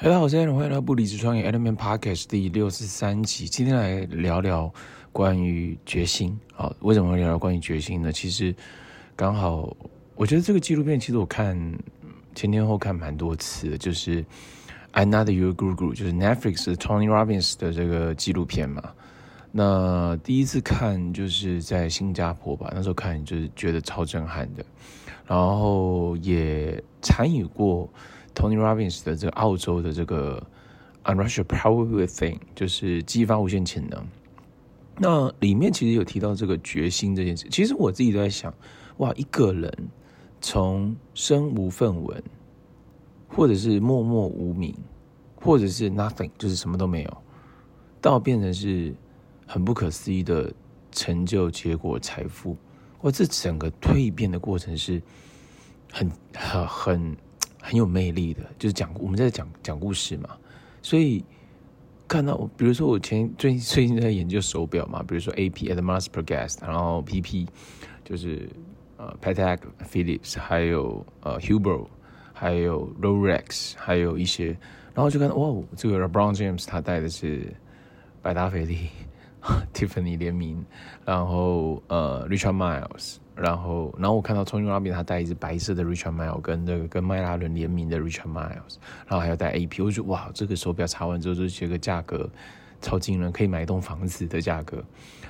大家好，我是 Allen，欢迎来到不离职创业 Element Podcast 第六十三集。今天来聊聊关于决心。好，为什么会聊聊关于决心呢？其实刚好，我觉得这个纪录片其实我看前前后看蛮多次的，就是 I'm Not Your Guru，就是 Netflix 的 Tony Robbins 的这个纪录片嘛。那第一次看就是在新加坡吧，那时候看就是觉得超震撼的，然后也参与过。Tony Robbins 的这个澳洲的这个 Unleash Your Power Within，就是激发无限潜能。那里面其实有提到这个决心这件事。其实我自己都在想，哇，一个人从身无分文，或者是默默无名，或者是 nothing，就是什么都没有，到变成是很不可思议的成就、结果、财富。哇，这整个蜕变的过程是很很很。很有魅力的，就是讲我们在讲讲故事嘛，所以看到，比如说我前最最近在研究手表嘛，比如说 AP Audemars Piguet，然后 PP 就是呃 Patek Philippe，还有呃 Hublot，还有 Rolex，还有一些，然后就看到哇，这个 LeBron James 他戴的是百达翡丽。Tiffany 联名，然后呃 Richard Miles。然后，然后我看到 Tony Robbins 他戴一只白色的 Richard Miles，跟那个跟迈拉伦联名的 Richard Miles，然后还要戴 AP，我就觉得哇，这个手表查完之后就觉得价格超惊人，可以买一栋房子的价格。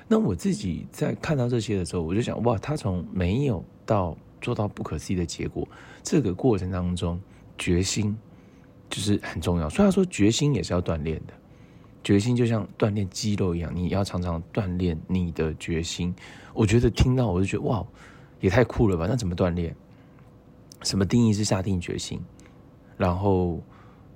那我自己在看到这些的时候，我就想哇，他从没有到做到不可思议的结果，这个过程当中决心就是很重要。虽然说决心也是要锻炼的。决心就像锻炼肌肉一样，你要常常锻炼你的决心。我觉得听到我就觉得哇，也太酷了吧！那怎么锻炼？什么定义是下定决心？然后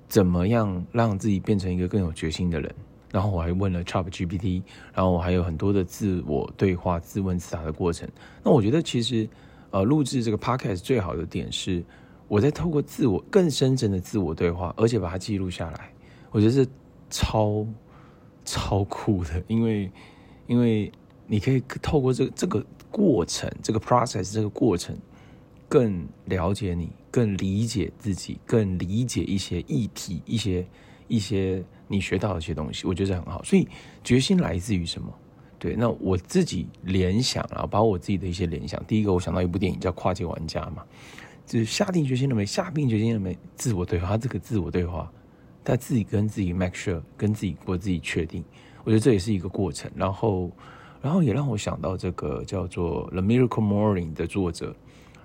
怎么样让自己变成一个更有决心的人？然后我还问了 ChatGPT，然后我还有很多的自我对话、自问自答的过程。那我觉得其实呃，录制这个 Podcast 最好的点是，我在透过自我更深层的自我对话，而且把它记录下来。我觉得是超。超酷的，因为因为你可以透过这个这个过程，这个 process 这个过程，更了解你，更理解自己，更理解一些议题，一些一些你学到的一些东西，我觉得很好。所以决心来自于什么？对，那我自己联想啊，把我自己的一些联想。第一个，我想到一部电影叫《跨界玩家》嘛，就是下定决心了没？下定决心了没？自我对话，这个自我对话。他自己跟自己 make sure，跟自己过自己确定，我觉得这也是一个过程。然后，然后也让我想到这个叫做《The Miracle Morning》的作者，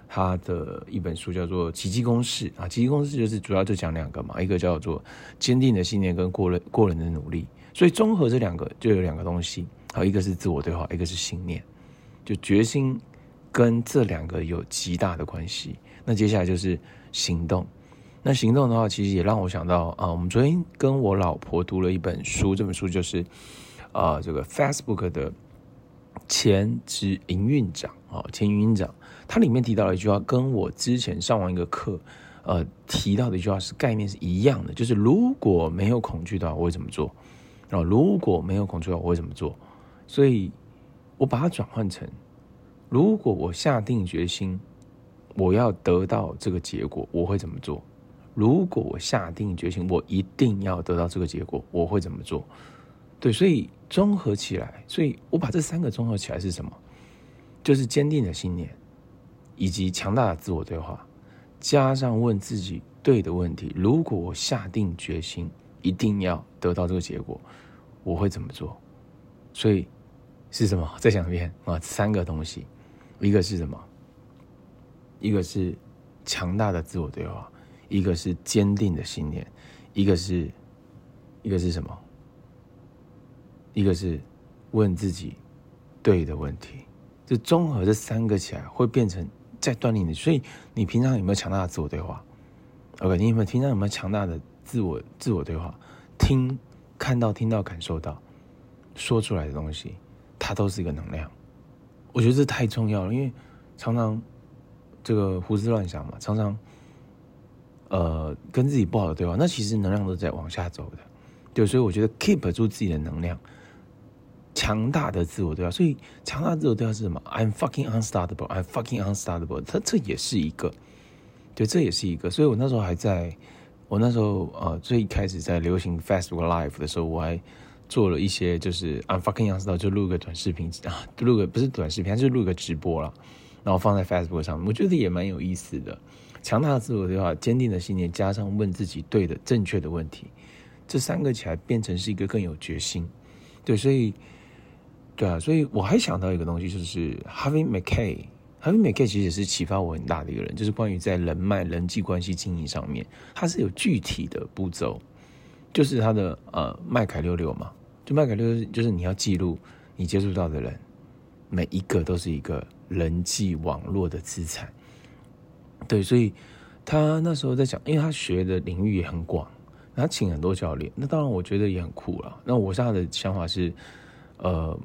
他的一本书叫做《奇迹公式》啊，《奇迹公式》就是主要就讲两个嘛，一个叫做坚定的信念跟过人过人的努力。所以综合这两个就有两个东西，好，一个是自我对话，一个是信念，就决心跟这两个有极大的关系。那接下来就是行动。那行动的话，其实也让我想到啊，我们昨天跟我老婆读了一本书，这本书就是啊，这个 Facebook 的前执营运长啊，前营运长，他里面提到了一句话，跟我之前上完一个课，呃，提到的一句话是概念是一样的，就是如果没有恐惧的话，我会怎么做？然后如果没有恐惧的话，我会怎么做？所以我把它转换成，如果我下定决心，我要得到这个结果，我会怎么做？如果我下定决心，我一定要得到这个结果，我会怎么做？对，所以综合起来，所以我把这三个综合起来是什么？就是坚定的信念，以及强大的自我对话，加上问自己对的问题。如果我下定决心，一定要得到这个结果，我会怎么做？所以是什么？再讲一遍啊！三个东西，一个是什么？一个是强大的自我对话。一个是坚定的信念，一个是，一个是什么？一个是问自己对的问题。这综合这三个起来，会变成在锻炼你。所以你平常有没有强大的自我对话？OK，你有没有平常有没有强大的自我自我对话？听、看到、听到、感受到，说出来的东西，它都是一个能量。我觉得这太重要了，因为常常这个胡思乱想嘛，常常。呃，跟自己不好的对话，那其实能量都在往下走的，对，所以我觉得 keep 住自己的能量，强大的自我对话，所以强大的自我对话是什么？I'm fucking unstoppable, I'm fucking unstoppable，它这也是一个，对，这也是一个，所以我那时候还在我那时候呃最开始在流行 Facebook Live 的时候，我还做了一些就是 I'm fucking unstoppable，就录个短视频啊，录个不是短视频，还是录个直播啦，然后放在 Facebook 上，我觉得也蛮有意思的。强大的自我对话，坚定的信念，加上问自己对的正确的问题，这三个起来变成是一个更有决心。对，所以对啊，所以我还想到一个东西，就是 Harvey Mackay。Harvey Mackay 其实也是启发我很大的一个人，就是关于在人脉、人际关系经营上面，他是有具体的步骤，就是他的呃麦凯六六嘛，就麦凯六六就是你要记录你接触到的人，每一个都是一个人际网络的资产。对，所以他那时候在讲，因为他学的领域也很广，他请很多教练，那当然我觉得也很酷了。那我现在的想法是，呃。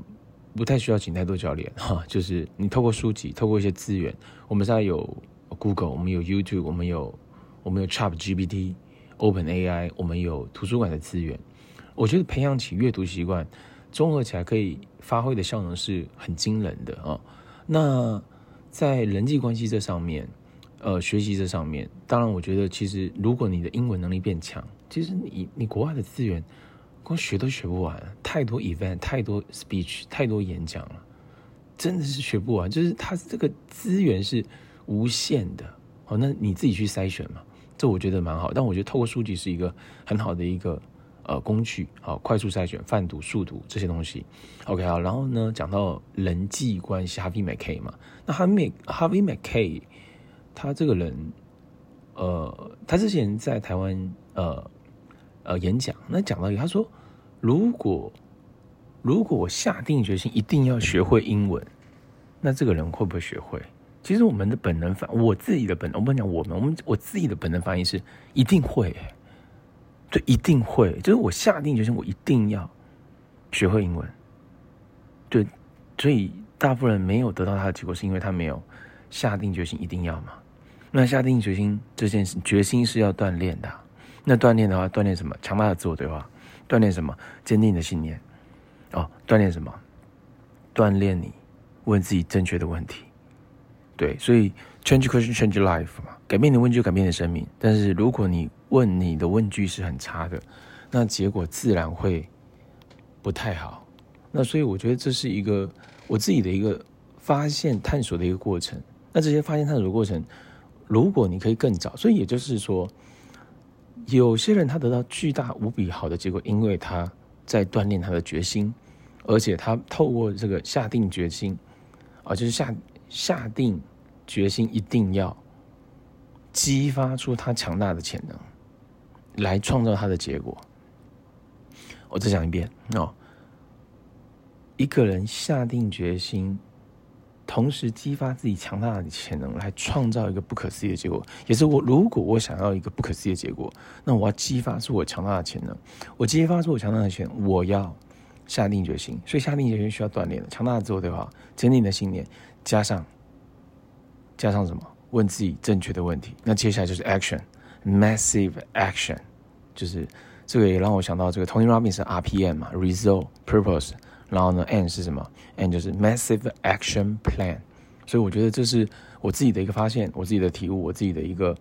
不太需要请太多教练哈，就是你透过书籍，透过一些资源，我们现在有 Google，我们有 YouTube，我们有我们有 ChatGPT、OpenAI，我们有图书馆的资源。我觉得培养起阅读习惯，综合起来可以发挥的效能是很惊人的啊。那在人际关系这上面，呃，学习这上面，当然我觉得其实如果你的英文能力变强，其实你你国外的资源。光学都学不完，太多 event，太多 speech，太多演讲了，真的是学不完。就是它这个资源是无限的，哦，那你自己去筛选嘛，这我觉得蛮好。但我觉得透过书籍是一个很好的一个呃工具，好，快速筛选、泛读、速读这些东西。OK 好，然后呢，讲到人际关系，Harvey Mackay 嘛，那 Harvey Harvey Mackay 他这个人，呃，他之前在台湾，呃。呃，演讲那讲到一个，他说，如果如果我下定决心一定要学会英文，那这个人会不会学会？其实我们的本能反，我自己的本能，我跟你讲我们，我们我自己的本能反应是一定会，对，一定会，就是我下定决心，我一定要学会英文。对，所以大部分人没有得到他的结果，是因为他没有下定决心一定要嘛。那下定决心这件事，决心是要锻炼的。那锻炼的话，锻炼什么？强大的自我对话，锻炼什么？坚定的信念，哦，锻炼什么？锻炼你问自己正确的问题。对，所以 change question change life 嘛，改变你的问句，改变你的生命。但是如果你问你的问句是很差的，那结果自然会不太好。那所以我觉得这是一个我自己的一个发现探索的一个过程。那这些发现探索的过程，如果你可以更早，所以也就是说。有些人他得到巨大无比好的结果，因为他在锻炼他的决心，而且他透过这个下定决心，啊，就是下下定决心一定要激发出他强大的潜能，来创造他的结果。我再讲一遍哦，一个人下定决心。同时激发自己强大的潜能，来创造一个不可思议的结果。也是我，如果我想要一个不可思议的结果，那我要激发出我强大的潜能。我激发出我强大的潜能，我要下定决心。所以下定决心需要锻炼强大的自我对话，坚定的信念，加上加上什么？问自己正确的问题。那接下来就是 action，massive action，就是这个也让我想到这个 Tony Robbins 的 RPM 嘛，result purpose。然后呢，N 是什么？N 就是 Massive Action Plan。所以我觉得这是我自己的一个发现，我自己的体悟，我自己的一个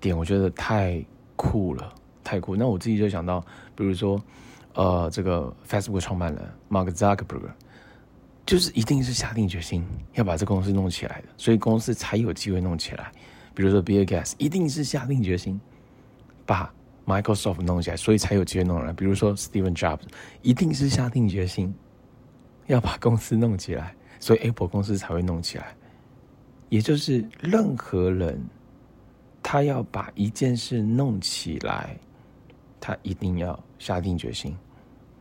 点，我觉得太酷了，太酷。那我自己就想到，比如说，呃，这个 Facebook 创办人 Mark Zuckerberg，就是一定是下定决心要把这公司弄起来的，所以公司才有机会弄起来。比如说 Bill Gates，一定是下定决心把 Microsoft 弄起来，所以才有机会弄来。比如说 Steven Jobs，一定是下定决心。要把公司弄起来，所以 Apple 公司才会弄起来。也就是任何人，他要把一件事弄起来，他一定要下定决心。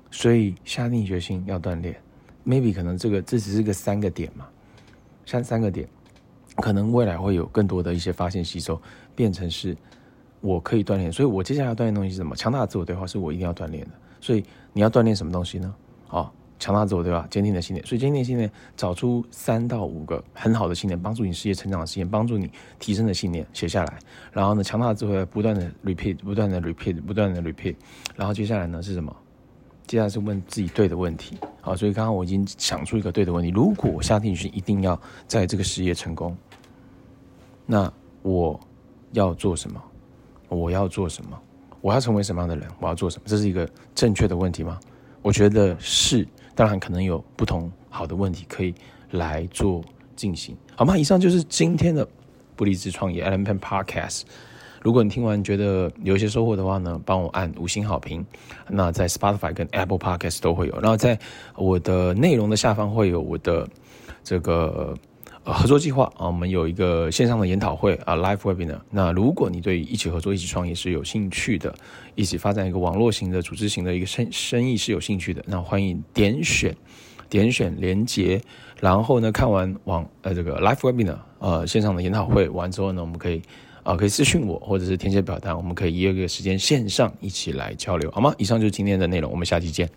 所以下定决心要锻炼。Maybe 可能这个这只是个三个点嘛，三三个点，可能未来会有更多的一些发现吸收，变成是我可以锻炼。所以我接下来要锻炼东西是什么？强大的自我对话是我一定要锻炼的。所以你要锻炼什么东西呢？哦。强大自我对吧？坚定的信念，所以坚定的信念，找出三到五个很好的信念，帮助你事业成长的信念，帮助你提升的信念，写下来。然后呢，强大的智慧不断的 repeat，不断的 repeat，不断的 repeat。然后接下来呢是什么？接下来是问自己对的问题。好，所以刚刚我已经想出一个对的问题：如果我下定决心一定要在这个事业成功，那我要做什么？我要做什么？我要成为什么样的人？我要做什么？这是一个正确的问题吗？我觉得是。当然，可能有不同好的问题可以来做进行，好吗？以上就是今天的不离职创业 Alan Pan Podcast。如果你听完觉得有一些收获的话呢，帮我按五星好评。那在 Spotify 跟 Apple Podcast 都会有。然后在我的内容的下方会有我的这个。合作计划啊，我们有一个线上的研讨会啊，Live Webinar。那如果你对一起合作、一起创业是有兴趣的，一起发展一个网络型的、组织型的一个生生意是有兴趣的，那欢迎点选点选连接，然后呢，看完网呃这个 Live Webinar 呃线上的研讨会完之后呢，我们可以啊、可以私讯我，或者是填写表单，我们可以约个时间线上一起来交流，好吗？以上就是今天的内容，我们下期见。